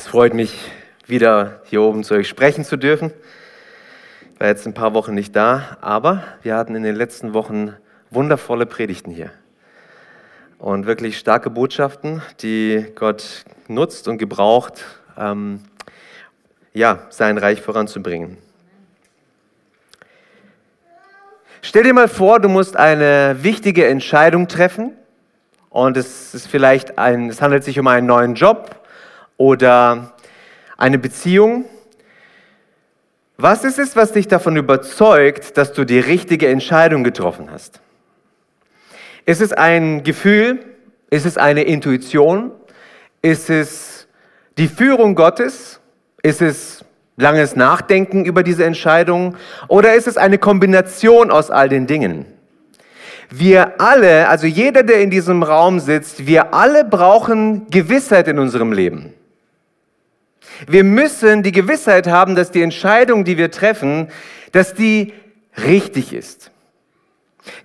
Es freut mich, wieder hier oben zu euch sprechen zu dürfen. Ich war jetzt ein paar Wochen nicht da, aber wir hatten in den letzten Wochen wundervolle Predigten hier. Und wirklich starke Botschaften, die Gott nutzt und gebraucht, ähm, ja, sein Reich voranzubringen. Stell dir mal vor, du musst eine wichtige Entscheidung treffen und es ist vielleicht ein, es handelt sich um einen neuen Job oder eine Beziehung. Was ist es, was dich davon überzeugt, dass du die richtige Entscheidung getroffen hast? Ist es ein Gefühl? Ist es eine Intuition? Ist es die Führung Gottes? Ist es langes Nachdenken über diese Entscheidung? Oder ist es eine Kombination aus all den Dingen? Wir alle, also jeder, der in diesem Raum sitzt, wir alle brauchen Gewissheit in unserem Leben. Wir müssen die Gewissheit haben, dass die Entscheidung, die wir treffen, dass die richtig ist.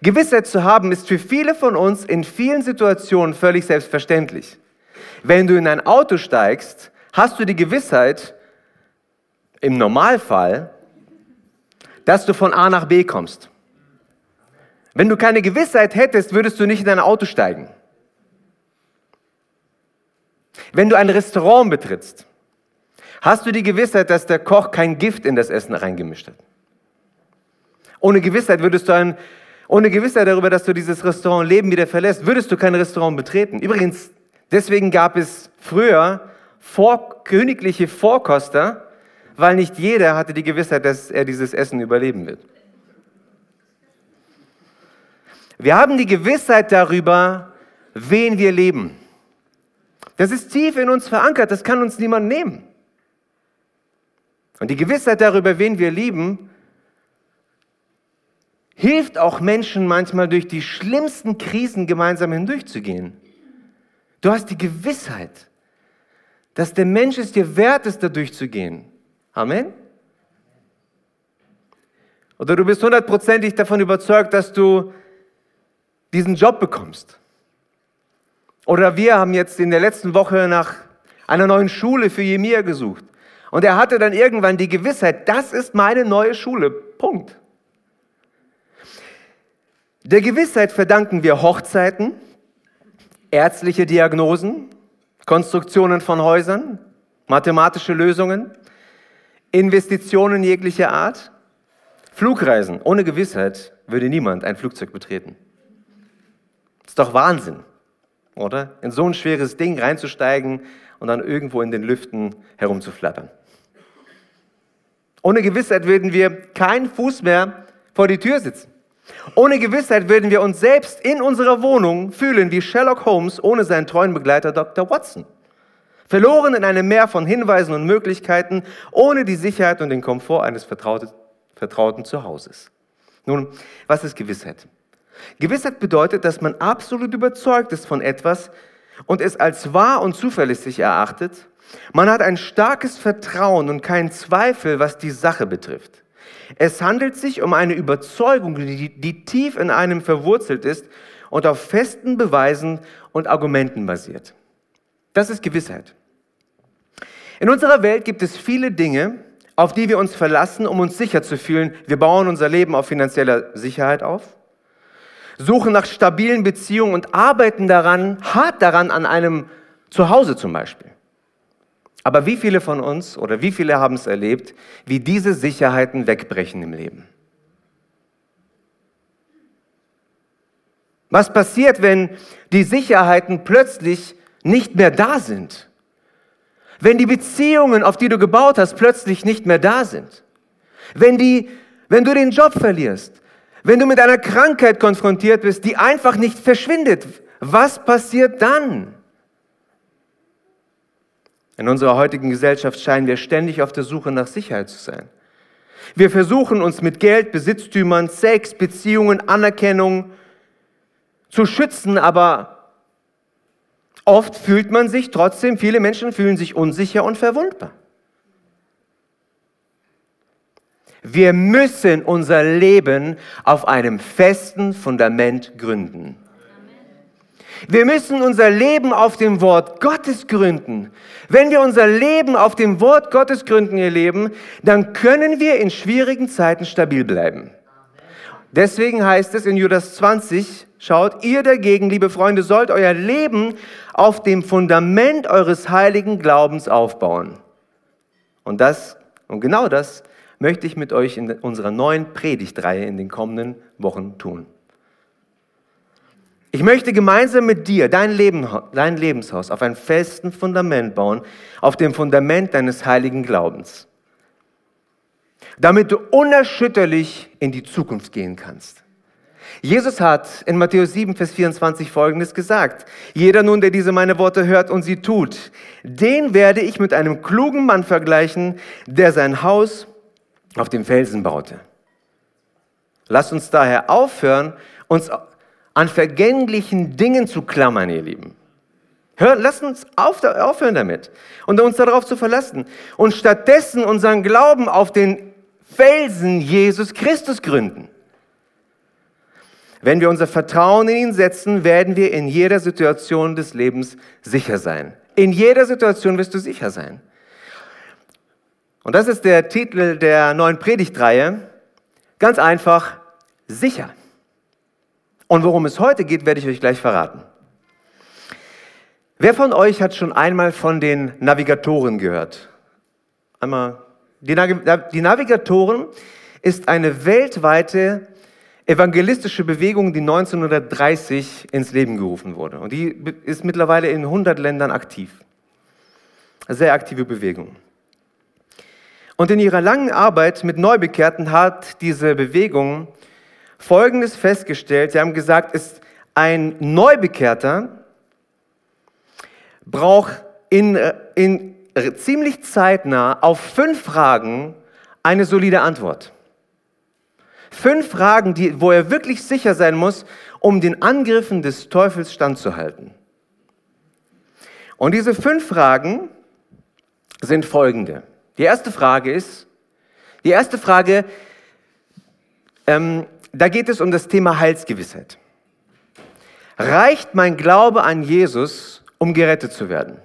Gewissheit zu haben ist für viele von uns in vielen Situationen völlig selbstverständlich. Wenn du in ein Auto steigst, hast du die Gewissheit, im Normalfall, dass du von A nach B kommst. Wenn du keine Gewissheit hättest, würdest du nicht in ein Auto steigen. Wenn du ein Restaurant betrittst, Hast du die Gewissheit, dass der Koch kein Gift in das Essen reingemischt hat? Ohne Gewissheit würdest du ein, ohne Gewissheit darüber, dass du dieses Restaurant Leben wieder verlässt, würdest du kein Restaurant betreten. Übrigens, deswegen gab es früher vor, königliche Vorkoster, weil nicht jeder hatte die Gewissheit, dass er dieses Essen überleben wird. Wir haben die Gewissheit darüber, wen wir leben. Das ist tief in uns verankert, das kann uns niemand nehmen. Und die Gewissheit darüber, wen wir lieben, hilft auch Menschen manchmal durch die schlimmsten Krisen gemeinsam hindurchzugehen. Du hast die Gewissheit, dass der Mensch es dir wert ist, da durchzugehen. Amen. Oder du bist hundertprozentig davon überzeugt, dass du diesen Job bekommst. Oder wir haben jetzt in der letzten Woche nach einer neuen Schule für Jemia gesucht. Und er hatte dann irgendwann die Gewissheit, das ist meine neue Schule. Punkt. Der Gewissheit verdanken wir Hochzeiten, ärztliche Diagnosen, Konstruktionen von Häusern, mathematische Lösungen, Investitionen jeglicher Art, Flugreisen. Ohne Gewissheit würde niemand ein Flugzeug betreten. Ist doch Wahnsinn, oder? In so ein schweres Ding reinzusteigen und dann irgendwo in den Lüften herumzuflattern. Ohne Gewissheit würden wir keinen Fuß mehr vor die Tür sitzen. Ohne Gewissheit würden wir uns selbst in unserer Wohnung fühlen wie Sherlock Holmes ohne seinen treuen Begleiter Dr. Watson. Verloren in einem Meer von Hinweisen und Möglichkeiten, ohne die Sicherheit und den Komfort eines vertrauten, vertrauten Zuhauses. Nun, was ist Gewissheit? Gewissheit bedeutet, dass man absolut überzeugt ist von etwas und es als wahr und zuverlässig erachtet man hat ein starkes Vertrauen und keinen Zweifel, was die Sache betrifft. Es handelt sich um eine Überzeugung, die, die tief in einem verwurzelt ist und auf festen Beweisen und Argumenten basiert. Das ist Gewissheit. In unserer Welt gibt es viele Dinge, auf die wir uns verlassen, um uns sicher zu fühlen. Wir bauen unser Leben auf finanzieller Sicherheit auf, suchen nach stabilen Beziehungen und arbeiten daran, hart daran an einem Zuhause zum Beispiel. Aber wie viele von uns oder wie viele haben es erlebt, wie diese Sicherheiten wegbrechen im Leben? Was passiert, wenn die Sicherheiten plötzlich nicht mehr da sind? Wenn die Beziehungen, auf die du gebaut hast, plötzlich nicht mehr da sind? Wenn, die, wenn du den Job verlierst? Wenn du mit einer Krankheit konfrontiert bist, die einfach nicht verschwindet? Was passiert dann? In unserer heutigen Gesellschaft scheinen wir ständig auf der Suche nach Sicherheit zu sein. Wir versuchen uns mit Geld, Besitztümern, Sex, Beziehungen, Anerkennung zu schützen, aber oft fühlt man sich trotzdem, viele Menschen fühlen sich unsicher und verwundbar. Wir müssen unser Leben auf einem festen Fundament gründen. Wir müssen unser Leben auf dem Wort Gottes gründen. Wenn wir unser Leben auf dem Wort Gottes gründen, ihr Leben, dann können wir in schwierigen Zeiten stabil bleiben. Deswegen heißt es in Judas 20, schaut, ihr dagegen, liebe Freunde, sollt euer Leben auf dem Fundament eures heiligen Glaubens aufbauen. Und das, und genau das möchte ich mit euch in unserer neuen Predigtreihe in den kommenden Wochen tun. Ich möchte gemeinsam mit dir dein, Leben, dein Lebenshaus auf einem festen Fundament bauen, auf dem Fundament deines heiligen Glaubens, damit du unerschütterlich in die Zukunft gehen kannst. Jesus hat in Matthäus 7, Vers 24 Folgendes gesagt. Jeder nun, der diese meine Worte hört und sie tut, den werde ich mit einem klugen Mann vergleichen, der sein Haus auf dem Felsen baute. Lasst uns daher aufhören, uns an vergänglichen Dingen zu klammern, ihr Lieben. Hör, lasst uns auf, aufhören damit und uns darauf zu verlassen und stattdessen unseren Glauben auf den Felsen Jesus Christus gründen. Wenn wir unser Vertrauen in ihn setzen, werden wir in jeder Situation des Lebens sicher sein. In jeder Situation wirst du sicher sein. Und das ist der Titel der neuen Predigtreihe. Ganz einfach, sicher. Und worum es heute geht, werde ich euch gleich verraten. Wer von euch hat schon einmal von den Navigatoren gehört? Einmal. Die, die Navigatoren ist eine weltweite evangelistische Bewegung, die 1930 ins Leben gerufen wurde. Und die ist mittlerweile in 100 Ländern aktiv. Eine sehr aktive Bewegung. Und in ihrer langen Arbeit mit Neubekehrten hat diese Bewegung Folgendes festgestellt. Sie haben gesagt, ist ein Neubekehrter braucht in, in ziemlich zeitnah auf fünf Fragen eine solide Antwort. Fünf Fragen, die, wo er wirklich sicher sein muss, um den Angriffen des Teufels standzuhalten. Und diese fünf Fragen sind folgende. Die erste Frage ist, die erste Frage, ähm, da geht es um das Thema Heilsgewissheit. Reicht mein Glaube an Jesus, um gerettet zu werden?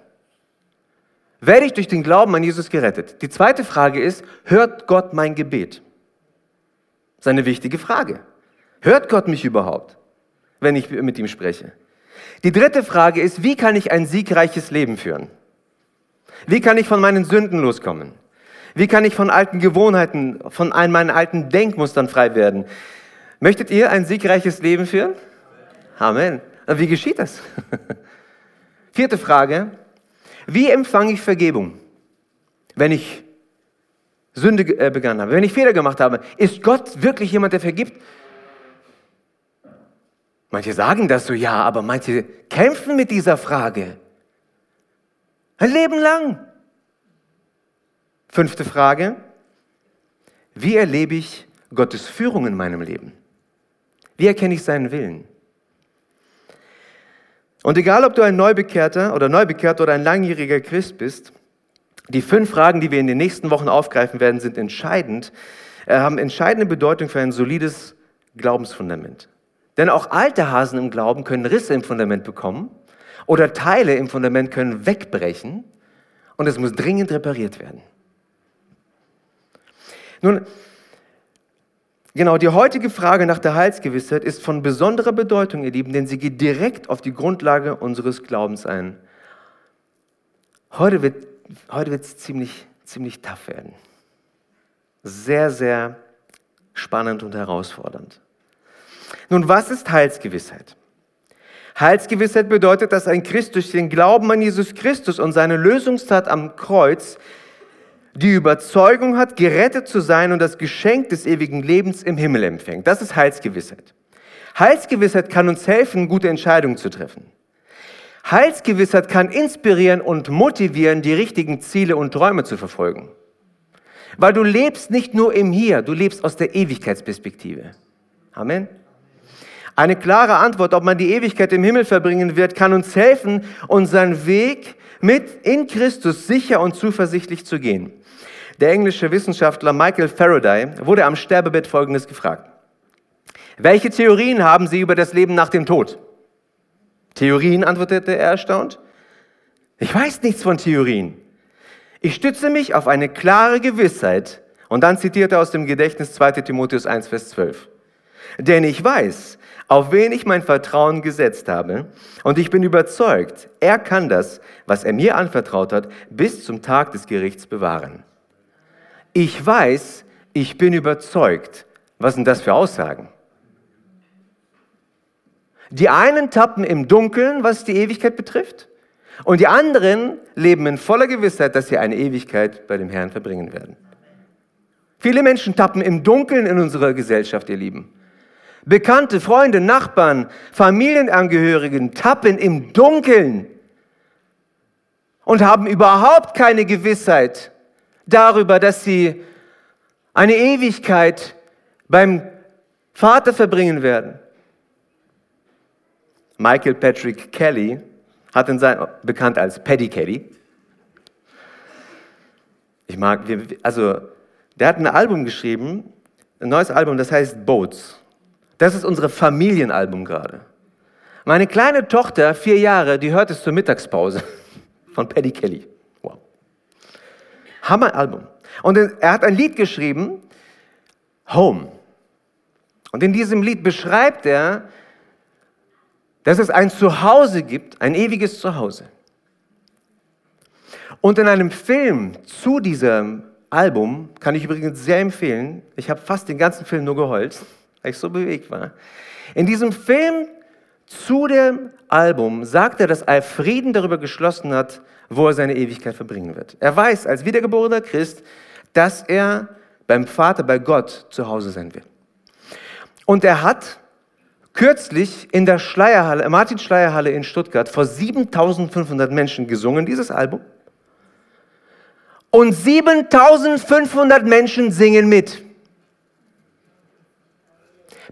Werde ich durch den Glauben an Jesus gerettet? Die zweite Frage ist, hört Gott mein Gebet? Das ist eine wichtige Frage. Hört Gott mich überhaupt, wenn ich mit ihm spreche? Die dritte Frage ist, wie kann ich ein siegreiches Leben führen? Wie kann ich von meinen Sünden loskommen? Wie kann ich von alten Gewohnheiten, von meinen alten Denkmustern frei werden? Möchtet ihr ein siegreiches Leben führen? Amen. Wie geschieht das? Vierte Frage. Wie empfange ich Vergebung, wenn ich Sünde äh, begangen habe, wenn ich Fehler gemacht habe? Ist Gott wirklich jemand, der vergibt? Manche sagen das so, ja, aber manche kämpfen mit dieser Frage. Ein Leben lang. Fünfte Frage. Wie erlebe ich Gottes Führung in meinem Leben? Wie erkenne ich seinen Willen? Und egal, ob du ein Neubekehrter oder Neubekehrter oder ein langjähriger Christ bist, die fünf Fragen, die wir in den nächsten Wochen aufgreifen werden, sind entscheidend, äh, haben entscheidende Bedeutung für ein solides Glaubensfundament. Denn auch alte Hasen im Glauben können Risse im Fundament bekommen oder Teile im Fundament können wegbrechen und es muss dringend repariert werden. Nun, Genau, die heutige Frage nach der Heilsgewissheit ist von besonderer Bedeutung, ihr Lieben, denn sie geht direkt auf die Grundlage unseres Glaubens ein. Heute wird heute es ziemlich, ziemlich tough werden. Sehr, sehr spannend und herausfordernd. Nun, was ist Heilsgewissheit? Heilsgewissheit bedeutet, dass ein Christ durch den Glauben an Jesus Christus und seine Lösungstat am Kreuz die Überzeugung hat, gerettet zu sein und das Geschenk des ewigen Lebens im Himmel empfängt. Das ist Heilsgewissheit. Heilsgewissheit kann uns helfen, gute Entscheidungen zu treffen. Heilsgewissheit kann inspirieren und motivieren, die richtigen Ziele und Träume zu verfolgen. Weil du lebst nicht nur im Hier, du lebst aus der Ewigkeitsperspektive. Amen. Eine klare Antwort, ob man die Ewigkeit im Himmel verbringen wird, kann uns helfen, unseren Weg mit in Christus sicher und zuversichtlich zu gehen. Der englische Wissenschaftler Michael Faraday wurde am Sterbebett Folgendes gefragt. Welche Theorien haben Sie über das Leben nach dem Tod? Theorien, antwortete er erstaunt. Ich weiß nichts von Theorien. Ich stütze mich auf eine klare Gewissheit. Und dann zitiert er aus dem Gedächtnis 2 Timotheus 1, Vers 12. Denn ich weiß, auf wen ich mein Vertrauen gesetzt habe, und ich bin überzeugt, er kann das, was er mir anvertraut hat, bis zum Tag des Gerichts bewahren. Ich weiß, ich bin überzeugt. Was sind das für Aussagen? Die einen tappen im Dunkeln, was die Ewigkeit betrifft, und die anderen leben in voller Gewissheit, dass sie eine Ewigkeit bei dem Herrn verbringen werden. Viele Menschen tappen im Dunkeln in unserer Gesellschaft, ihr Lieben. Bekannte, Freunde, Nachbarn, Familienangehörigen tappen im Dunkeln und haben überhaupt keine Gewissheit darüber, dass sie eine Ewigkeit beim Vater verbringen werden. Michael Patrick Kelly hat in sein, bekannt als Paddy Kelly. Ich mag, also, der hat ein Album geschrieben, ein neues Album, das heißt Boats. Das ist unser Familienalbum gerade. Meine kleine Tochter, vier Jahre, die hört es zur Mittagspause von Paddy Kelly. Hammer-Album. Und er hat ein Lied geschrieben, Home. Und in diesem Lied beschreibt er, dass es ein Zuhause gibt, ein ewiges Zuhause. Und in einem Film zu diesem Album, kann ich übrigens sehr empfehlen, ich habe fast den ganzen Film nur geheult, weil ich so bewegt war. In diesem Film zu dem Album sagt er, dass er Frieden darüber geschlossen hat, wo er seine Ewigkeit verbringen wird. Er weiß als wiedergeborener Christ, dass er beim Vater, bei Gott zu Hause sein wird. Und er hat kürzlich in der Schleierhalle, Martin Schleierhalle in Stuttgart vor 7500 Menschen gesungen, dieses Album. Und 7500 Menschen singen mit.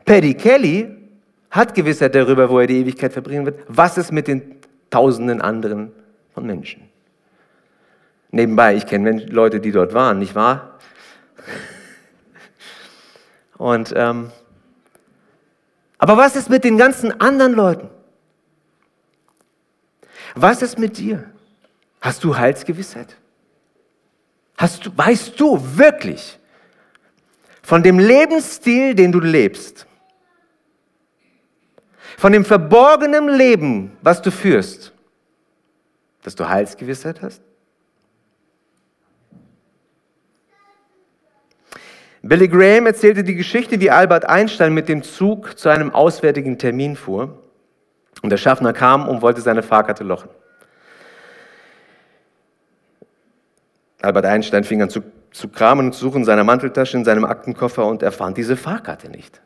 Paddy Kelly hat Gewissheit darüber, wo er die Ewigkeit verbringen wird. Was ist mit den tausenden anderen von Menschen? Nebenbei, ich kenne Leute, die dort waren, nicht wahr? Und ähm, aber was ist mit den ganzen anderen Leuten? Was ist mit dir? Hast du Heilsgewissheit? Hast du, weißt du wirklich von dem Lebensstil, den du lebst, von dem verborgenen Leben, was du führst, dass du Heilsgewissheit hast? Billy Graham erzählte die Geschichte, wie Albert Einstein mit dem Zug zu einem auswärtigen Termin fuhr und der Schaffner kam und wollte seine Fahrkarte lochen. Albert Einstein fing an zu, zu kramen und zu suchen in seiner Manteltasche, in seinem Aktenkoffer und er fand diese Fahrkarte nicht.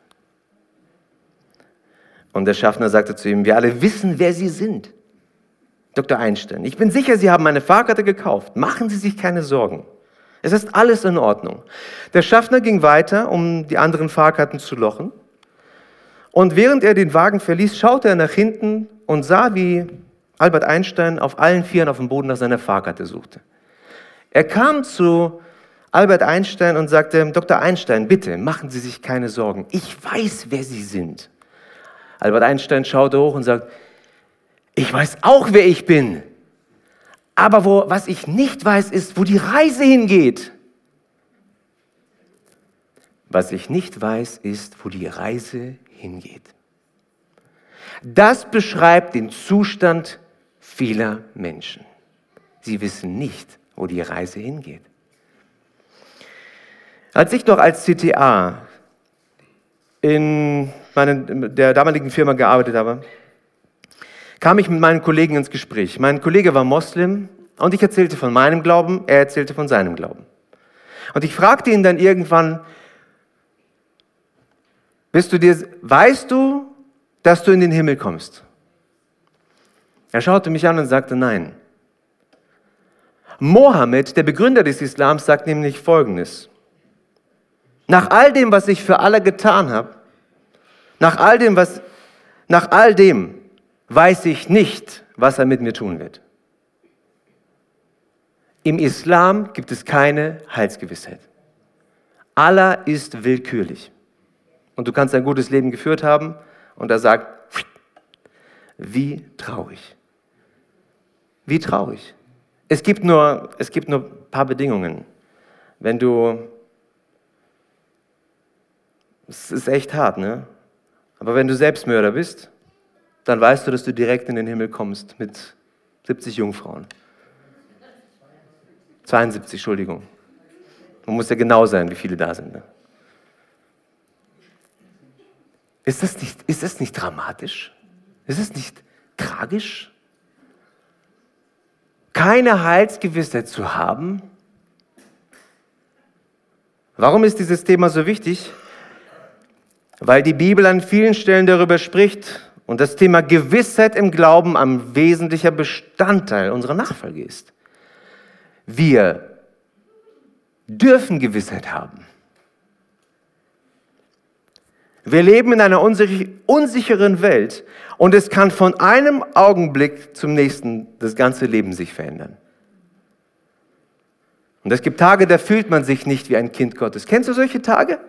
Und der Schaffner sagte zu ihm, wir alle wissen, wer Sie sind. Dr. Einstein, ich bin sicher, Sie haben meine Fahrkarte gekauft. Machen Sie sich keine Sorgen. Es ist alles in Ordnung. Der Schaffner ging weiter, um die anderen Fahrkarten zu lochen. Und während er den Wagen verließ, schaute er nach hinten und sah, wie Albert Einstein auf allen Vieren auf dem Boden nach seiner Fahrkarte suchte. Er kam zu Albert Einstein und sagte, Dr. Einstein, bitte machen Sie sich keine Sorgen. Ich weiß, wer Sie sind. Albert Einstein schaute hoch und sagte, ich weiß auch, wer ich bin. Aber wo, was ich nicht weiß, ist, wo die Reise hingeht. Was ich nicht weiß, ist, wo die Reise hingeht. Das beschreibt den Zustand vieler Menschen. Sie wissen nicht, wo die Reise hingeht. Als ich noch als CTA in meiner, der damaligen Firma gearbeitet habe, kam ich mit meinen Kollegen ins Gespräch. Mein Kollege war Moslem und ich erzählte von meinem Glauben, er erzählte von seinem Glauben. Und ich fragte ihn dann irgendwann, bist du dir, weißt du, dass du in den Himmel kommst? Er schaute mich an und sagte nein. Mohammed, der Begründer des Islams, sagt nämlich Folgendes. Nach all dem, was ich für alle getan habe, nach all dem, was, nach all dem, weiß ich nicht, was er mit mir tun wird. Im Islam gibt es keine Heilsgewissheit. Allah ist willkürlich. Und du kannst ein gutes Leben geführt haben und er sagt, Wie traurig. Wie traurig. Es gibt nur, es gibt nur ein paar Bedingungen. Wenn du, es ist echt hart, ne? Aber wenn du Selbstmörder bist, dann weißt du, dass du direkt in den Himmel kommst mit 70 Jungfrauen. 72, Entschuldigung. Man muss ja genau sein, wie viele da sind. Ne? Ist, das nicht, ist das nicht dramatisch? Ist es nicht tragisch? Keine Heilsgewissheit zu haben? Warum ist dieses Thema so wichtig? Weil die Bibel an vielen Stellen darüber spricht und das Thema Gewissheit im Glauben ein wesentlicher Bestandteil unserer Nachfolge ist. Wir dürfen Gewissheit haben. Wir leben in einer unsicheren Welt und es kann von einem Augenblick zum nächsten das ganze Leben sich verändern. Und es gibt Tage, da fühlt man sich nicht wie ein Kind Gottes. Kennst du solche Tage?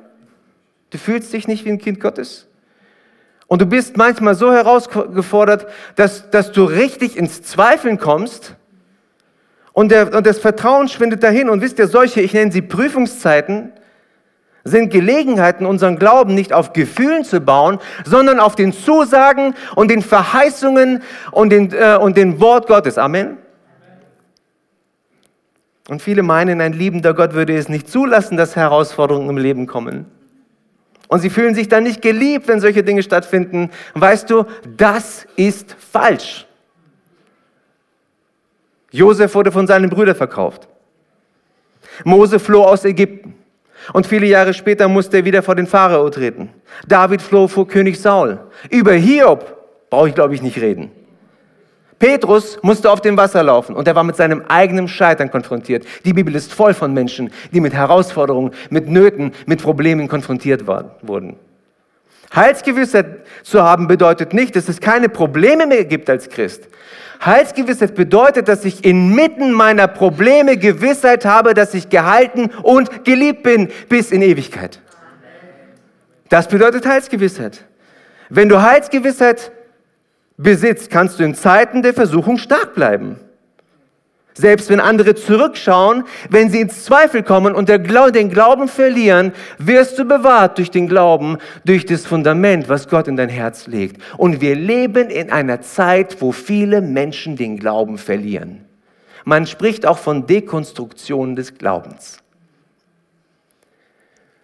Du fühlst dich nicht wie ein Kind Gottes? Und du bist manchmal so herausgefordert, dass, dass du richtig ins Zweifeln kommst und, der, und das Vertrauen schwindet dahin. Und wisst ihr, solche, ich nenne sie Prüfungszeiten, sind Gelegenheiten, unseren Glauben nicht auf Gefühlen zu bauen, sondern auf den Zusagen und den Verheißungen und den, äh, und den Wort Gottes. Amen. Und viele meinen, ein liebender Gott würde es nicht zulassen, dass Herausforderungen im Leben kommen. Und sie fühlen sich dann nicht geliebt, wenn solche Dinge stattfinden. Weißt du, das ist falsch. Josef wurde von seinen Brüdern verkauft. Mose floh aus Ägypten. Und viele Jahre später musste er wieder vor den Pharao treten. David floh vor König Saul. Über Hiob brauche ich, glaube ich, nicht reden. Petrus musste auf dem Wasser laufen und er war mit seinem eigenen Scheitern konfrontiert. Die Bibel ist voll von Menschen, die mit Herausforderungen, mit Nöten, mit Problemen konfrontiert wurden. Heilsgewissheit zu haben bedeutet nicht, dass es keine Probleme mehr gibt als Christ. Heilsgewissheit bedeutet, dass ich inmitten meiner Probleme Gewissheit habe, dass ich gehalten und geliebt bin bis in Ewigkeit. Das bedeutet Heilsgewissheit. Wenn du Heilsgewissheit besitzt, kannst du in Zeiten der Versuchung stark bleiben. Selbst wenn andere zurückschauen, wenn sie ins Zweifel kommen und den Glauben verlieren, wirst du bewahrt durch den Glauben, durch das Fundament, was Gott in dein Herz legt. Und wir leben in einer Zeit, wo viele Menschen den Glauben verlieren. Man spricht auch von Dekonstruktion des Glaubens.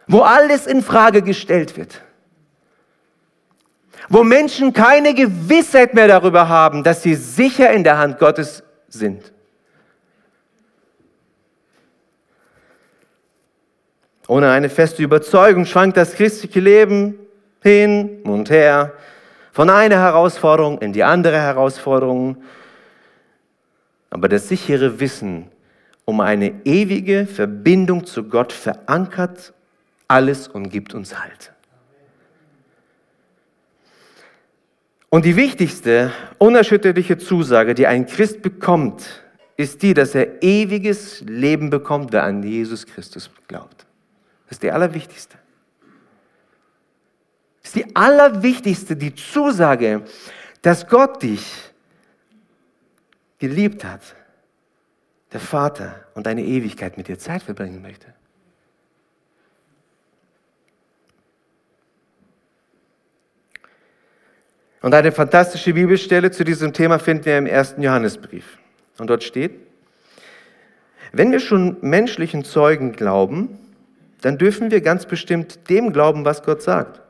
Wo alles in Frage gestellt wird. Wo Menschen keine Gewissheit mehr darüber haben, dass sie sicher in der Hand Gottes sind. Ohne eine feste Überzeugung schwankt das christliche Leben hin und her, von einer Herausforderung in die andere Herausforderung. Aber das sichere Wissen um eine ewige Verbindung zu Gott verankert alles und gibt uns Halt. Und die wichtigste, unerschütterliche Zusage, die ein Christ bekommt, ist die, dass er ewiges Leben bekommt, wer an Jesus Christus glaubt. Das ist die allerwichtigste. Das ist die allerwichtigste, die Zusage, dass Gott dich geliebt hat, der Vater und deine Ewigkeit mit dir Zeit verbringen möchte. Und eine fantastische Bibelstelle zu diesem Thema finden wir im ersten Johannesbrief. Und dort steht, wenn wir schon menschlichen Zeugen glauben, dann dürfen wir ganz bestimmt dem glauben, was Gott sagt.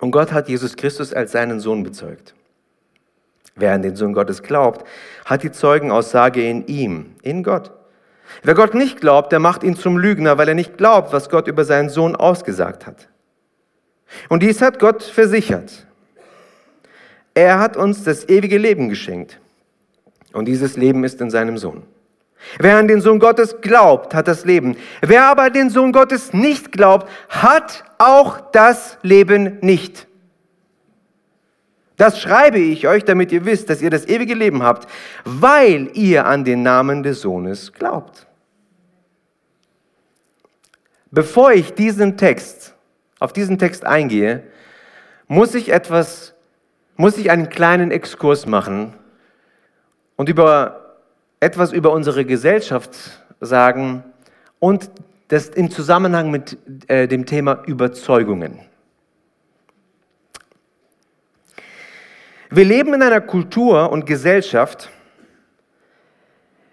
Und Gott hat Jesus Christus als seinen Sohn bezeugt. Wer an den Sohn Gottes glaubt, hat die Zeugenaussage in ihm, in Gott. Wer Gott nicht glaubt, der macht ihn zum Lügner, weil er nicht glaubt, was Gott über seinen Sohn ausgesagt hat. Und dies hat Gott versichert. Er hat uns das ewige Leben geschenkt. Und dieses Leben ist in seinem Sohn. Wer an den Sohn Gottes glaubt, hat das Leben. Wer aber den Sohn Gottes nicht glaubt, hat auch das Leben nicht. Das schreibe ich euch, damit ihr wisst, dass ihr das ewige Leben habt, weil ihr an den Namen des Sohnes glaubt. Bevor ich diesen Text, auf diesen Text eingehe, muss ich etwas muss ich einen kleinen Exkurs machen und über etwas über unsere Gesellschaft sagen und das im Zusammenhang mit äh, dem Thema Überzeugungen. Wir leben in einer Kultur und Gesellschaft,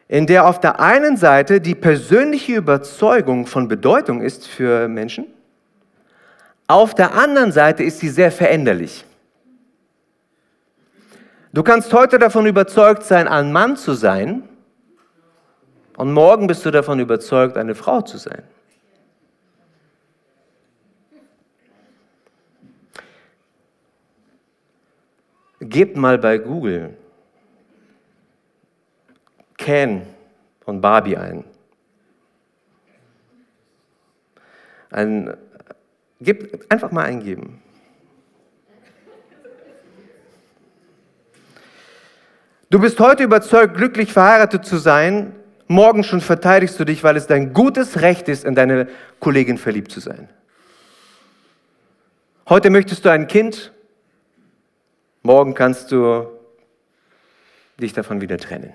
in der auf der einen Seite die persönliche Überzeugung von Bedeutung ist für Menschen, auf der anderen Seite ist sie sehr veränderlich. Du kannst heute davon überzeugt sein, ein Mann zu sein, und morgen bist du davon überzeugt, eine Frau zu sein. Gebt mal bei Google Ken von Barbie ein. ein gebt, einfach mal eingeben. Du bist heute überzeugt, glücklich verheiratet zu sein. Morgen schon verteidigst du dich, weil es dein gutes Recht ist, in deine Kollegin verliebt zu sein. Heute möchtest du ein Kind, Morgen kannst du dich davon wieder trennen.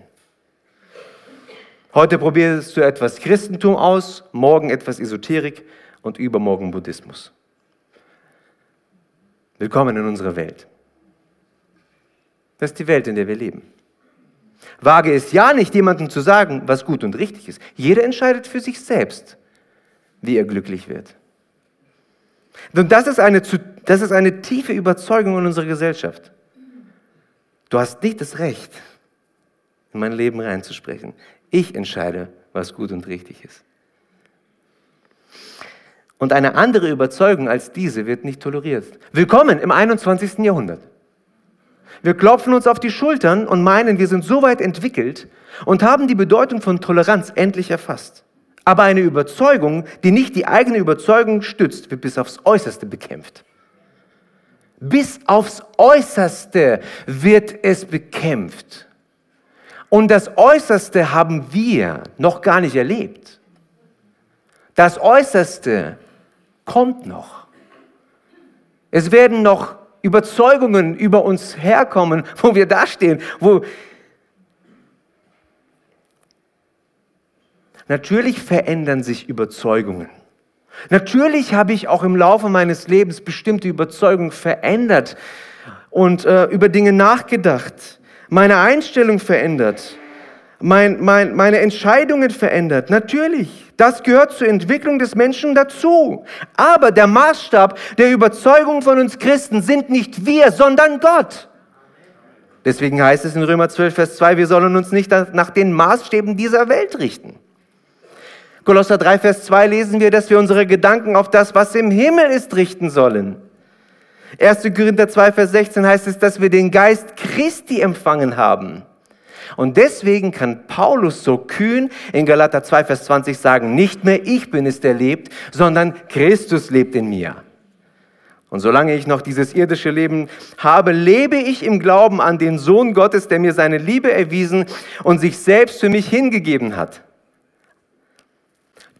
Heute probierst du etwas Christentum aus, morgen etwas Esoterik und übermorgen Buddhismus. Willkommen in unserer Welt. Das ist die Welt, in der wir leben. Wage es ja nicht, jemandem zu sagen, was gut und richtig ist. Jeder entscheidet für sich selbst, wie er glücklich wird. Und das ist eine, das ist eine tiefe Überzeugung in unserer Gesellschaft. Du hast nicht das Recht, in mein Leben reinzusprechen. Ich entscheide, was gut und richtig ist. Und eine andere Überzeugung als diese wird nicht toleriert. Willkommen im 21. Jahrhundert. Wir klopfen uns auf die Schultern und meinen, wir sind so weit entwickelt und haben die Bedeutung von Toleranz endlich erfasst. Aber eine Überzeugung, die nicht die eigene Überzeugung stützt, wird bis aufs Äußerste bekämpft. Bis aufs Äußerste wird es bekämpft. Und das Äußerste haben wir noch gar nicht erlebt. Das Äußerste kommt noch. Es werden noch Überzeugungen über uns herkommen, wo wir dastehen, wo Natürlich verändern sich Überzeugungen. Natürlich habe ich auch im Laufe meines Lebens bestimmte Überzeugungen verändert und äh, über Dinge nachgedacht, meine Einstellung verändert, mein, mein, meine Entscheidungen verändert. Natürlich, das gehört zur Entwicklung des Menschen dazu. Aber der Maßstab der Überzeugung von uns Christen sind nicht wir, sondern Gott. Deswegen heißt es in Römer 12, Vers 2, wir sollen uns nicht nach den Maßstäben dieser Welt richten. Kolosser 3, Vers 2 lesen wir, dass wir unsere Gedanken auf das, was im Himmel ist, richten sollen. 1. Korinther 2, Vers 16 heißt es, dass wir den Geist Christi empfangen haben. Und deswegen kann Paulus so kühn in Galater 2, Vers 20 sagen, nicht mehr ich bin es, der lebt, sondern Christus lebt in mir. Und solange ich noch dieses irdische Leben habe, lebe ich im Glauben an den Sohn Gottes, der mir seine Liebe erwiesen und sich selbst für mich hingegeben hat.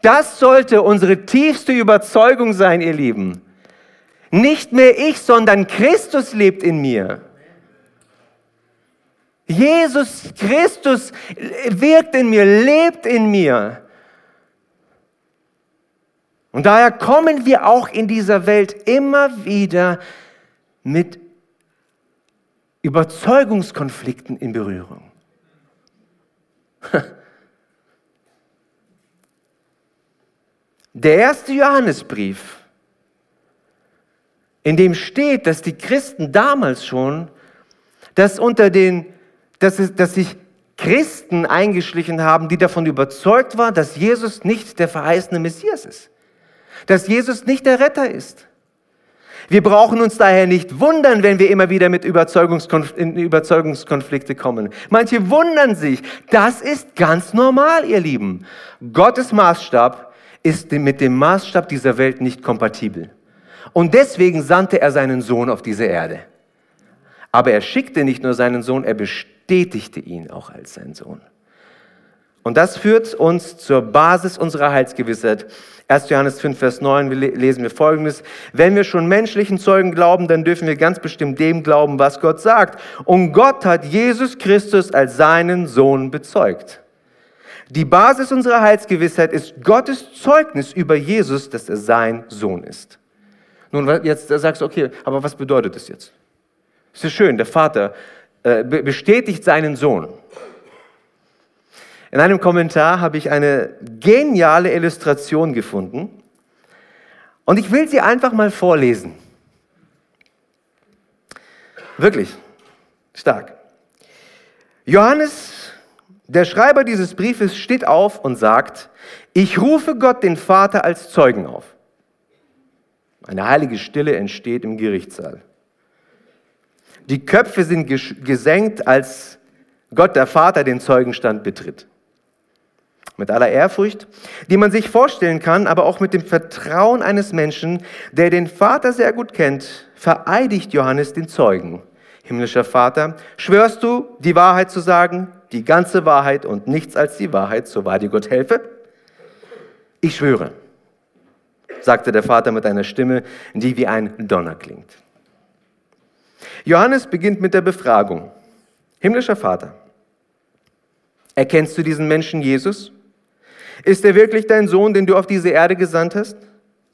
Das sollte unsere tiefste Überzeugung sein, ihr Lieben. Nicht mehr ich, sondern Christus lebt in mir. Jesus Christus wirkt in mir, lebt in mir. Und daher kommen wir auch in dieser Welt immer wieder mit Überzeugungskonflikten in Berührung. Der erste Johannesbrief, in dem steht, dass die Christen damals schon, dass unter den, dass, es, dass sich Christen eingeschlichen haben, die davon überzeugt waren, dass Jesus nicht der verheißene Messias ist, dass Jesus nicht der Retter ist. Wir brauchen uns daher nicht wundern, wenn wir immer wieder mit Überzeugungskonf Überzeugungskonflikte kommen. Manche wundern sich. Das ist ganz normal, ihr Lieben. Gottes Maßstab ist mit dem Maßstab dieser Welt nicht kompatibel. Und deswegen sandte er seinen Sohn auf diese Erde. Aber er schickte nicht nur seinen Sohn, er bestätigte ihn auch als sein Sohn. Und das führt uns zur Basis unserer Heilsgewissheit. 1. Johannes 5, Vers 9 lesen wir folgendes. Wenn wir schon menschlichen Zeugen glauben, dann dürfen wir ganz bestimmt dem glauben, was Gott sagt. Und Gott hat Jesus Christus als seinen Sohn bezeugt. Die Basis unserer Heilsgewissheit ist Gottes Zeugnis über Jesus, dass er sein Sohn ist. Nun, jetzt sagst du, okay, aber was bedeutet das jetzt? Es ist schön, der Vater äh, bestätigt seinen Sohn. In einem Kommentar habe ich eine geniale Illustration gefunden und ich will sie einfach mal vorlesen. Wirklich stark. Johannes, der Schreiber dieses Briefes, steht auf und sagt, ich rufe Gott den Vater als Zeugen auf. Eine heilige Stille entsteht im Gerichtssaal. Die Köpfe sind gesenkt, als Gott der Vater den Zeugenstand betritt mit aller Ehrfurcht, die man sich vorstellen kann, aber auch mit dem Vertrauen eines Menschen, der den Vater sehr gut kennt, vereidigt Johannes den Zeugen. Himmlischer Vater, schwörst du, die Wahrheit zu sagen, die ganze Wahrheit und nichts als die Wahrheit, so wahr dir Gott helfe? Ich schwöre, sagte der Vater mit einer Stimme, die wie ein Donner klingt. Johannes beginnt mit der Befragung. Himmlischer Vater, erkennst du diesen Menschen Jesus? Ist er wirklich dein Sohn, den du auf diese Erde gesandt hast?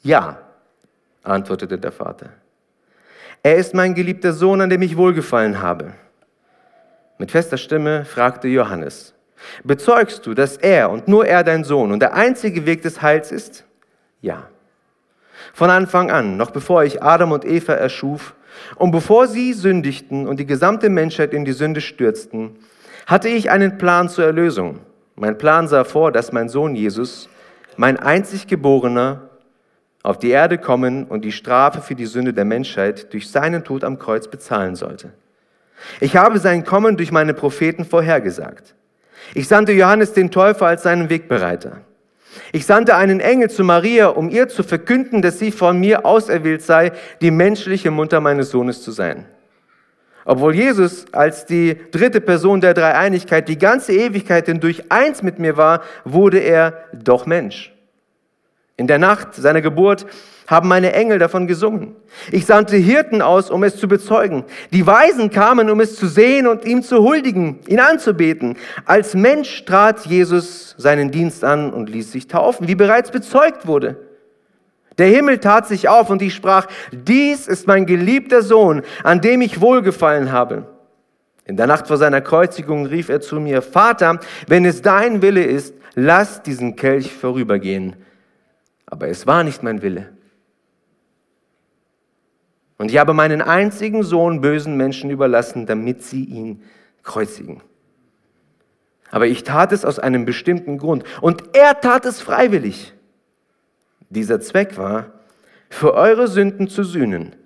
Ja, antwortete der Vater. Er ist mein geliebter Sohn, an dem ich wohlgefallen habe. Mit fester Stimme fragte Johannes, bezeugst du, dass er und nur er dein Sohn und der einzige Weg des Heils ist? Ja. Von Anfang an, noch bevor ich Adam und Eva erschuf und bevor sie sündigten und die gesamte Menschheit in die Sünde stürzten, hatte ich einen Plan zur Erlösung. Mein Plan sah vor, dass mein Sohn Jesus, mein einzig Geborener, auf die Erde kommen und die Strafe für die Sünde der Menschheit durch seinen Tod am Kreuz bezahlen sollte. Ich habe sein Kommen durch meine Propheten vorhergesagt. Ich sandte Johannes den Täufer als seinen Wegbereiter. Ich sandte einen Engel zu Maria, um ihr zu verkünden, dass sie von mir auserwählt sei, die menschliche Mutter meines Sohnes zu sein. Obwohl Jesus als die dritte Person der Dreieinigkeit die ganze Ewigkeit hindurch eins mit mir war, wurde er doch Mensch. In der Nacht seiner Geburt haben meine Engel davon gesungen. Ich sandte Hirten aus, um es zu bezeugen. Die Weisen kamen, um es zu sehen und ihm zu huldigen, ihn anzubeten. Als Mensch trat Jesus seinen Dienst an und ließ sich taufen, wie bereits bezeugt wurde. Der Himmel tat sich auf und ich sprach, dies ist mein geliebter Sohn, an dem ich wohlgefallen habe. In der Nacht vor seiner Kreuzigung rief er zu mir, Vater, wenn es dein Wille ist, lass diesen Kelch vorübergehen. Aber es war nicht mein Wille. Und ich habe meinen einzigen Sohn bösen Menschen überlassen, damit sie ihn kreuzigen. Aber ich tat es aus einem bestimmten Grund. Und er tat es freiwillig. Dieser Zweck war, für eure Sünden zu sühnen.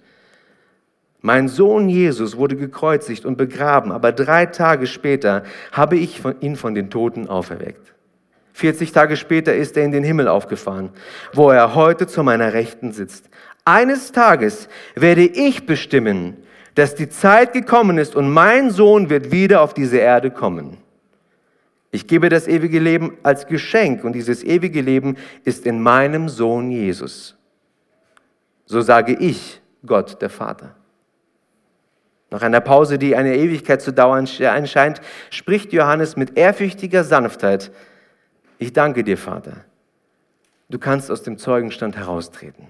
Mein Sohn Jesus wurde gekreuzigt und begraben, aber drei Tage später habe ich ihn von den Toten auferweckt. 40 Tage später ist er in den Himmel aufgefahren, wo er heute zu meiner Rechten sitzt. Eines Tages werde ich bestimmen, dass die Zeit gekommen ist und mein Sohn wird wieder auf diese Erde kommen. Ich gebe das ewige Leben als Geschenk und dieses ewige Leben ist in meinem Sohn Jesus. So sage ich, Gott, der Vater. Nach einer Pause, die eine Ewigkeit zu dauern scheint, spricht Johannes mit ehrfürchtiger Sanftheit, ich danke dir, Vater, du kannst aus dem Zeugenstand heraustreten.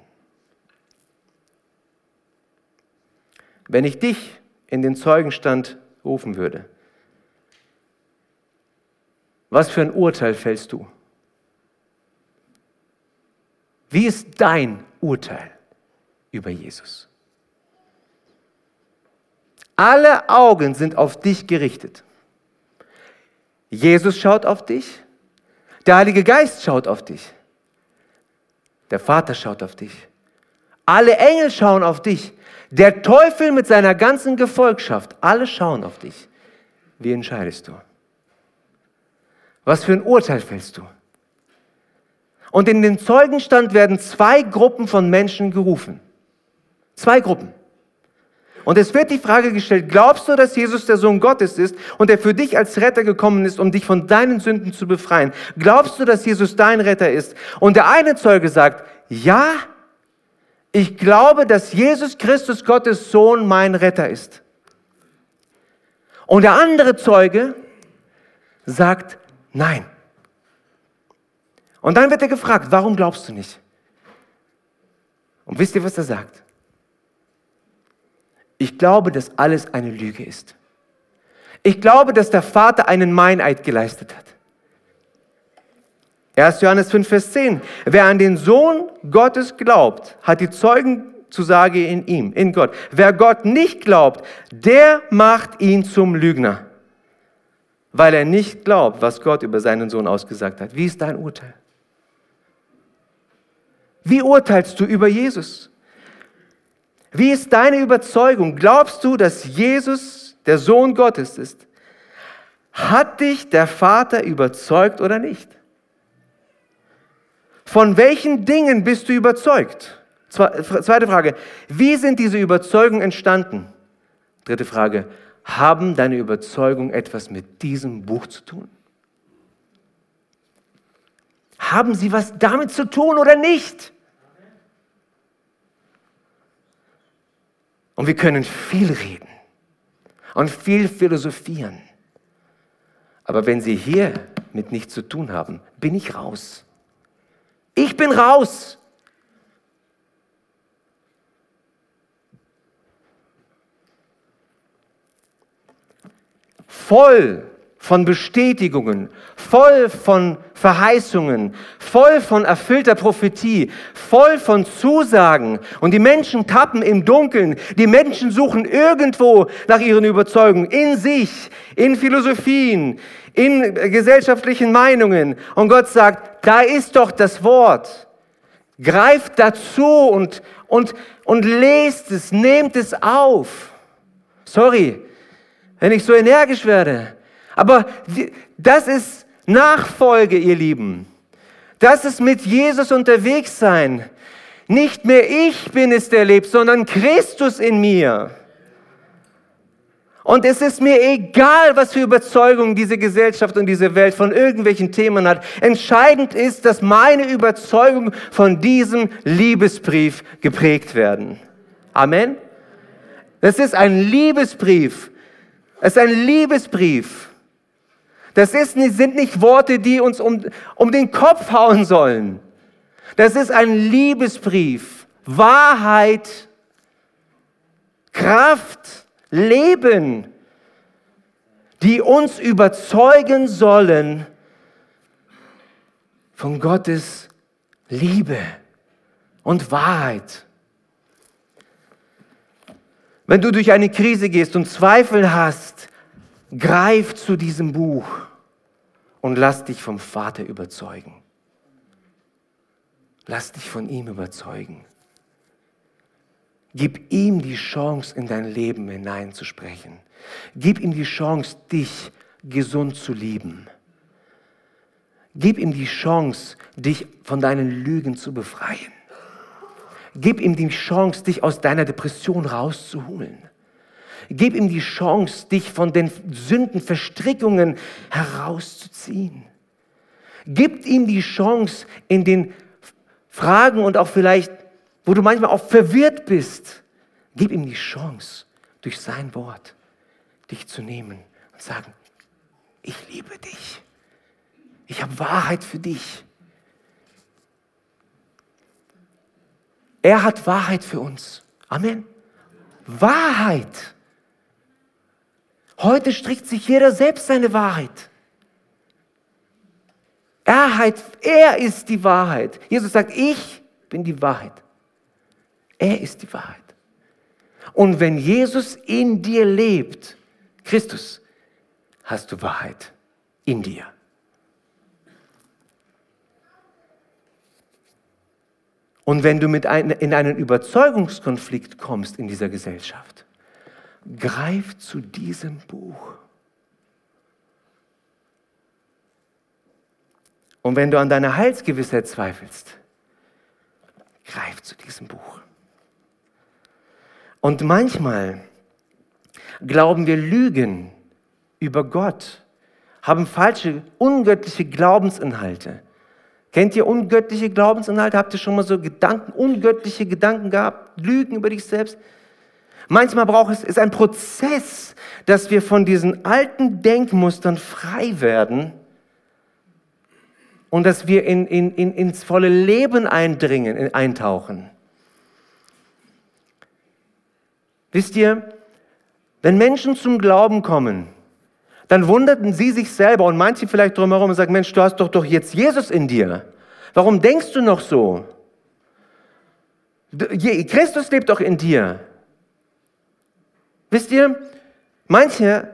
Wenn ich dich in den Zeugenstand rufen würde, was für ein Urteil fällst du? Wie ist dein Urteil über Jesus? Alle Augen sind auf dich gerichtet. Jesus schaut auf dich, der Heilige Geist schaut auf dich, der Vater schaut auf dich, alle Engel schauen auf dich, der Teufel mit seiner ganzen Gefolgschaft, alle schauen auf dich. Wie entscheidest du? Was für ein Urteil fällst du? Und in den Zeugenstand werden zwei Gruppen von Menschen gerufen. Zwei Gruppen. Und es wird die Frage gestellt, glaubst du, dass Jesus der Sohn Gottes ist und er für dich als Retter gekommen ist, um dich von deinen Sünden zu befreien? Glaubst du, dass Jesus dein Retter ist? Und der eine Zeuge sagt, ja, ich glaube, dass Jesus Christus Gottes Sohn mein Retter ist. Und der andere Zeuge sagt, nein. Und dann wird er gefragt, warum glaubst du nicht? Und wisst ihr, was er sagt? Ich glaube, dass alles eine Lüge ist. Ich glaube, dass der Vater einen Meineid geleistet hat. 1. Johannes 5, Vers 10. Wer an den Sohn Gottes glaubt, hat die Zeugenzusage in ihm, in Gott. Wer Gott nicht glaubt, der macht ihn zum Lügner, weil er nicht glaubt, was Gott über seinen Sohn ausgesagt hat. Wie ist dein Urteil? Wie urteilst du über Jesus? Wie ist deine Überzeugung? Glaubst du, dass Jesus der Sohn Gottes ist? Hat dich der Vater überzeugt oder nicht? Von welchen Dingen bist du überzeugt? Zweite Frage, wie sind diese Überzeugungen entstanden? Dritte Frage, haben deine Überzeugungen etwas mit diesem Buch zu tun? Haben sie was damit zu tun oder nicht? Und wir können viel reden und viel philosophieren. Aber wenn sie hier mit nichts zu tun haben, bin ich raus. Ich bin raus. Voll von Bestätigungen, voll von Verheißungen, voll von erfüllter Prophetie, voll von Zusagen. Und die Menschen tappen im Dunkeln. Die Menschen suchen irgendwo nach ihren Überzeugungen, in sich, in Philosophien, in gesellschaftlichen Meinungen. Und Gott sagt, da ist doch das Wort. Greift dazu und, und, und lest es, nehmt es auf. Sorry, wenn ich so energisch werde. Aber das ist Nachfolge, ihr Lieben. Das ist mit Jesus unterwegs sein. Nicht mehr ich bin es, der lebt, sondern Christus in mir. Und es ist mir egal, was für Überzeugungen diese Gesellschaft und diese Welt von irgendwelchen Themen hat. Entscheidend ist, dass meine Überzeugungen von diesem Liebesbrief geprägt werden. Amen. Das ist ein Liebesbrief. Es ist ein Liebesbrief. Das ist sind nicht Worte, die uns um, um den Kopf hauen sollen. Das ist ein Liebesbrief. Wahrheit, Kraft, Leben, die uns überzeugen sollen von Gottes Liebe und Wahrheit. Wenn du durch eine Krise gehst und Zweifel hast, Greif zu diesem Buch und lass dich vom Vater überzeugen. Lass dich von ihm überzeugen. Gib ihm die Chance, in dein Leben hineinzusprechen. Gib ihm die Chance, dich gesund zu lieben. Gib ihm die Chance, dich von deinen Lügen zu befreien. Gib ihm die Chance, dich aus deiner Depression rauszuholen. Gib ihm die Chance, dich von den Sündenverstrickungen herauszuziehen. Gib ihm die Chance in den Fragen und auch vielleicht, wo du manchmal auch verwirrt bist, gib ihm die Chance, durch sein Wort dich zu nehmen und sagen, ich liebe dich. Ich habe Wahrheit für dich. Er hat Wahrheit für uns. Amen. Wahrheit. Heute strickt sich jeder selbst seine Wahrheit. Er, hat, er ist die Wahrheit. Jesus sagt, ich bin die Wahrheit. Er ist die Wahrheit. Und wenn Jesus in dir lebt, Christus, hast du Wahrheit in dir. Und wenn du mit ein, in einen Überzeugungskonflikt kommst in dieser Gesellschaft, greif zu diesem Buch. Und wenn du an deiner Heilsgewissheit zweifelst, greif zu diesem Buch. Und manchmal Glauben wir Lügen über Gott? Haben falsche, ungöttliche Glaubensinhalte? Kennt ihr ungöttliche Glaubensinhalte? Habt ihr schon mal so Gedanken, ungöttliche Gedanken gehabt? Lügen über dich selbst? Manchmal braucht es, ist ein Prozess, dass wir von diesen alten Denkmustern frei werden und dass wir in, in, in, ins volle Leben eindringen, eintauchen. Wisst ihr, wenn Menschen zum Glauben kommen, dann wunderten sie sich selber und manche vielleicht drumherum und sagen, Mensch, du hast doch doch jetzt Jesus in dir. Warum denkst du noch so? Christus lebt doch in dir. Wisst ihr, manche,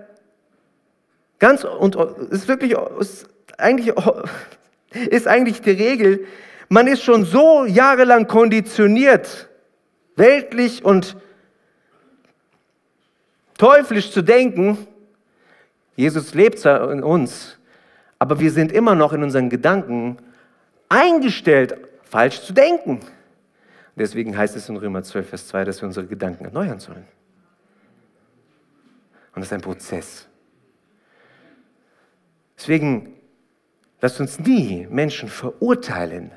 ganz, und ist wirklich, ist eigentlich, ist eigentlich die Regel, man ist schon so jahrelang konditioniert, weltlich und teuflisch zu denken, Jesus lebt zwar in uns, aber wir sind immer noch in unseren Gedanken eingestellt, falsch zu denken. Deswegen heißt es in Römer 12, Vers 2, dass wir unsere Gedanken erneuern sollen. Und das ist ein Prozess. Deswegen lasst uns nie Menschen verurteilen,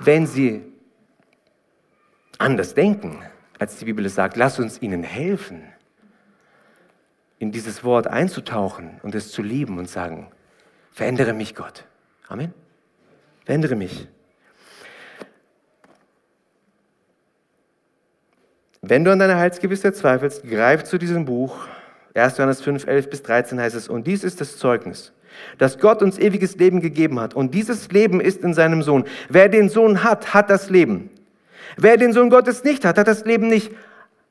wenn sie anders denken, als die Bibel es sagt. Lasst uns ihnen helfen in dieses Wort einzutauchen und es zu lieben und sagen, verändere mich Gott. Amen. Verändere mich. Wenn du an deiner Heilsgewissheit zweifelst, greif zu diesem Buch. 1. Johannes 5, 11 bis 13 heißt es, und dies ist das Zeugnis, dass Gott uns ewiges Leben gegeben hat. Und dieses Leben ist in seinem Sohn. Wer den Sohn hat, hat das Leben. Wer den Sohn Gottes nicht hat, hat das Leben nicht.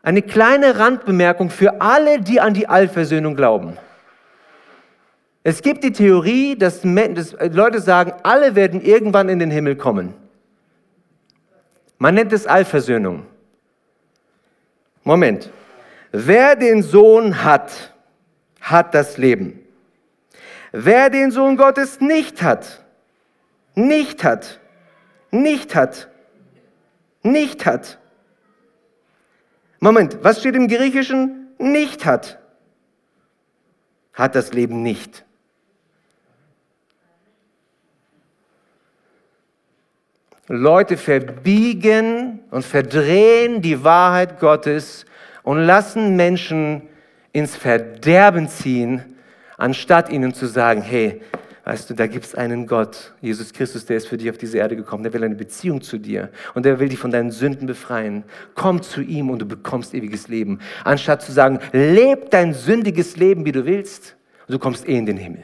Eine kleine Randbemerkung für alle, die an die Allversöhnung glauben. Es gibt die Theorie, dass Leute sagen, alle werden irgendwann in den Himmel kommen. Man nennt es Allversöhnung. Moment. Wer den Sohn hat, hat das Leben. Wer den Sohn Gottes nicht hat, nicht hat, nicht hat, nicht hat, Moment, was steht im Griechischen? Nicht hat. Hat das Leben nicht. Leute verbiegen und verdrehen die Wahrheit Gottes und lassen Menschen ins Verderben ziehen, anstatt ihnen zu sagen, hey, Weißt du, da gibt es einen Gott, Jesus Christus, der ist für dich auf diese Erde gekommen. Der will eine Beziehung zu dir und der will dich von deinen Sünden befreien. Komm zu ihm und du bekommst ewiges Leben. Anstatt zu sagen, leb dein sündiges Leben, wie du willst, du kommst eh in den Himmel.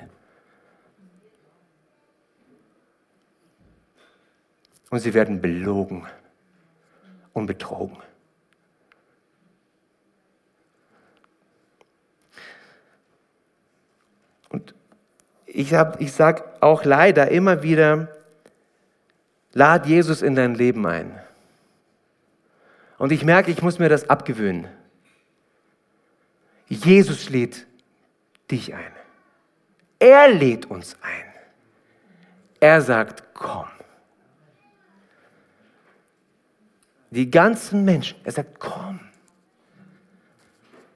Und sie werden belogen und betrogen. ich, ich sage auch leider immer wieder, lad Jesus in dein Leben ein. Und ich merke, ich muss mir das abgewöhnen. Jesus lädt dich ein. Er lädt uns ein. Er sagt, komm. Die ganzen Menschen, er sagt, komm.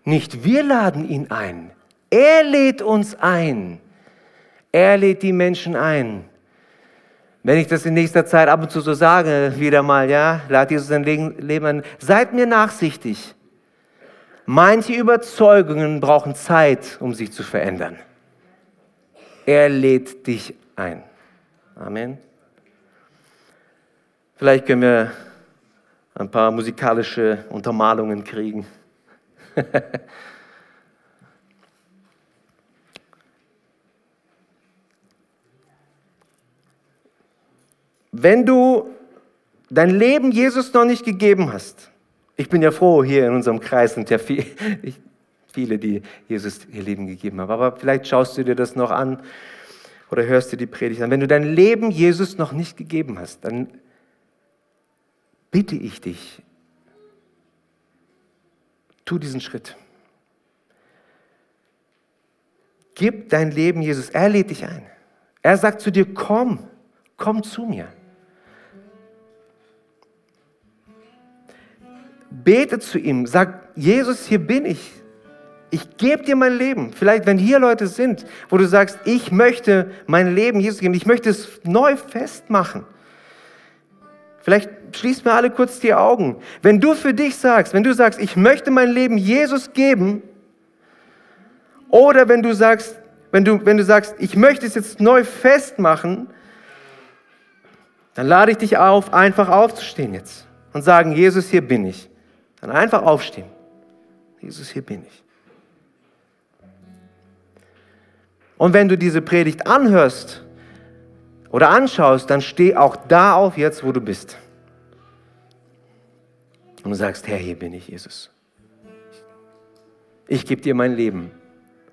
Nicht wir laden ihn ein. Er lädt uns ein. Er lädt die Menschen ein. Wenn ich das in nächster Zeit ab und zu so sage, wieder mal, ja, lad Jesus sein Leben an, seid mir nachsichtig. Manche Überzeugungen brauchen Zeit, um sich zu verändern. Er lädt dich ein. Amen. Vielleicht können wir ein paar musikalische Untermalungen kriegen. Wenn du dein Leben Jesus noch nicht gegeben hast, ich bin ja froh, hier in unserem Kreis sind ja viel, viele, die Jesus ihr Leben gegeben haben, aber vielleicht schaust du dir das noch an oder hörst dir die Predigt an. Wenn du dein Leben Jesus noch nicht gegeben hast, dann bitte ich dich, tu diesen Schritt. Gib dein Leben Jesus, er lädt dich ein. Er sagt zu dir, komm, komm zu mir. Bete zu ihm, sag, Jesus, hier bin ich. ich gebe dir mein Leben. Vielleicht, wenn hier Leute sind, wo du sagst, ich möchte mein Leben Jesus geben, ich möchte es neu festmachen. Vielleicht schließt mir alle kurz die Augen. Wenn du für dich sagst, wenn du sagst, ich möchte mein Leben Jesus geben, oder wenn du sagst, wenn du, wenn du sagst, ich möchte es jetzt neu festmachen, dann lade ich dich auf, einfach aufzustehen jetzt und sagen, Jesus, hier bin ich. Dann einfach aufstehen. Jesus, hier bin ich. Und wenn du diese Predigt anhörst oder anschaust, dann steh auch da auf jetzt, wo du bist. Und du sagst, Herr, hier bin ich, Jesus. Ich gebe dir mein Leben.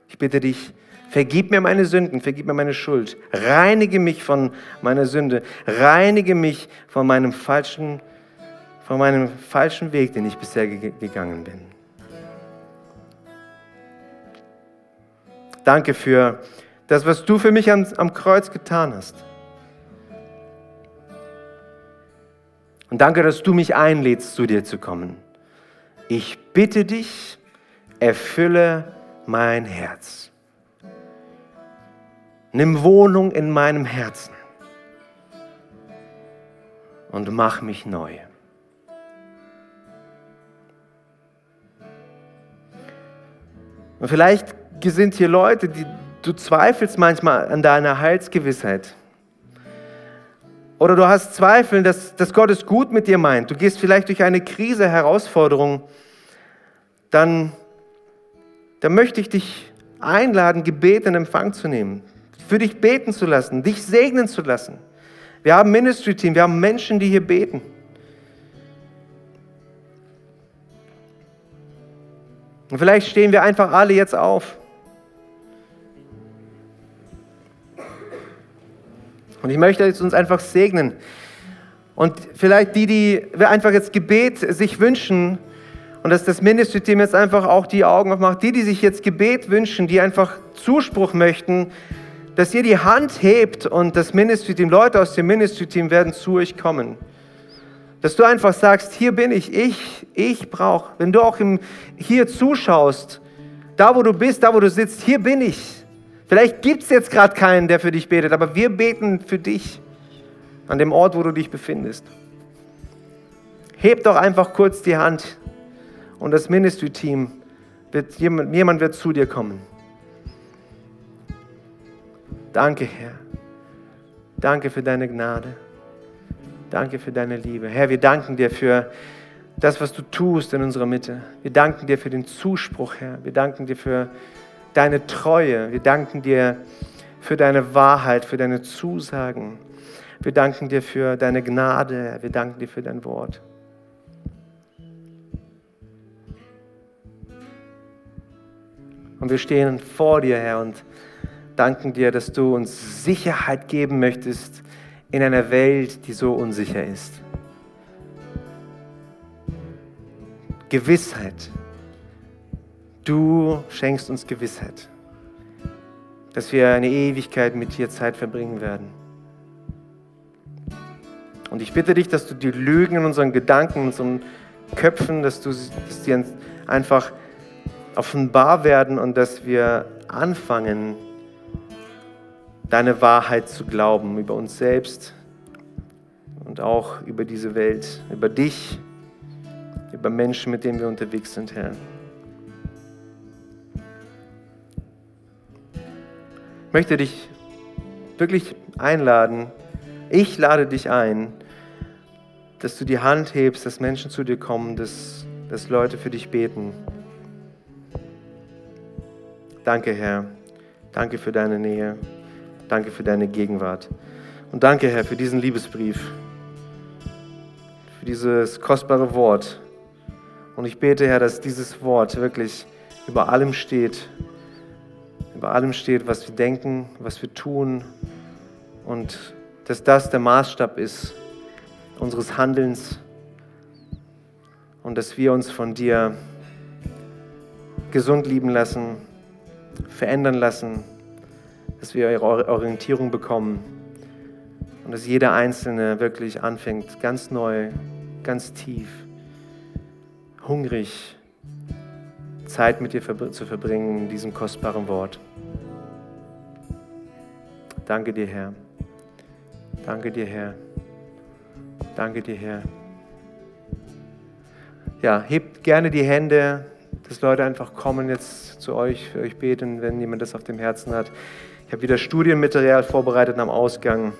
Ich bitte dich, vergib mir meine Sünden, vergib mir meine Schuld. Reinige mich von meiner Sünde. Reinige mich von meinem falschen, von meinem falschen Weg, den ich bisher gegangen bin. Danke für das, was du für mich am, am Kreuz getan hast. Und danke, dass du mich einlädst, zu dir zu kommen. Ich bitte dich, erfülle mein Herz. Nimm Wohnung in meinem Herzen und mach mich neu. Und vielleicht sind hier Leute, die du zweifelst manchmal an deiner Heilsgewissheit. Oder du hast Zweifel, dass, dass Gott es gut mit dir meint. Du gehst vielleicht durch eine Krise, Herausforderung. Dann, dann möchte ich dich einladen, Gebet in Empfang zu nehmen. Für dich beten zu lassen, dich segnen zu lassen. Wir haben Ministry-Team, wir haben Menschen, die hier beten. Und vielleicht stehen wir einfach alle jetzt auf. Und ich möchte jetzt uns einfach segnen. Und vielleicht die, die einfach jetzt Gebet sich wünschen, und dass das Ministry-Team jetzt einfach auch die Augen aufmacht, die, die sich jetzt Gebet wünschen, die einfach Zuspruch möchten, dass ihr die Hand hebt und das Ministry-Team, Leute aus dem Ministry-Team werden zu euch kommen. Dass du einfach sagst, hier bin ich, ich, ich brauche. Wenn du auch im, hier zuschaust, da wo du bist, da wo du sitzt, hier bin ich. Vielleicht gibt es jetzt gerade keinen, der für dich betet, aber wir beten für dich an dem Ort, wo du dich befindest. Heb doch einfach kurz die Hand und das Ministry-Team, wird, jemand, jemand wird zu dir kommen. Danke, Herr. Danke für deine Gnade. Danke für deine Liebe. Herr, wir danken dir für das, was du tust in unserer Mitte. Wir danken dir für den Zuspruch, Herr. Wir danken dir für deine Treue. Wir danken dir für deine Wahrheit, für deine Zusagen. Wir danken dir für deine Gnade. Wir danken dir für dein Wort. Und wir stehen vor dir, Herr, und danken dir, dass du uns Sicherheit geben möchtest in einer Welt, die so unsicher ist. Gewissheit, Du schenkst uns Gewissheit, dass wir eine Ewigkeit mit dir Zeit verbringen werden. Und ich bitte dich, dass du die Lügen in unseren Gedanken, in unseren Köpfen, dass, du, dass die einfach offenbar werden und dass wir anfangen, deine Wahrheit zu glauben über uns selbst und auch über diese Welt, über dich, über Menschen, mit denen wir unterwegs sind, Herr. Möchte dich wirklich einladen. Ich lade dich ein, dass du die Hand hebst, dass Menschen zu dir kommen, dass, dass Leute für dich beten. Danke, Herr. Danke für deine Nähe. Danke für deine Gegenwart. Und danke, Herr, für diesen Liebesbrief, für dieses kostbare Wort. Und ich bete, Herr, dass dieses Wort wirklich über allem steht über allem steht, was wir denken, was wir tun und dass das der Maßstab ist unseres Handelns und dass wir uns von dir gesund lieben lassen, verändern lassen, dass wir ihre Orientierung bekommen und dass jeder Einzelne wirklich anfängt, ganz neu, ganz tief, hungrig Zeit mit dir zu verbringen in diesem kostbaren Wort. Danke dir, Herr. Danke dir, Herr. Danke dir, Herr. Ja, hebt gerne die Hände, dass Leute einfach kommen jetzt zu euch, für euch beten, wenn jemand das auf dem Herzen hat. Ich habe wieder Studienmaterial vorbereitet am Ausgang.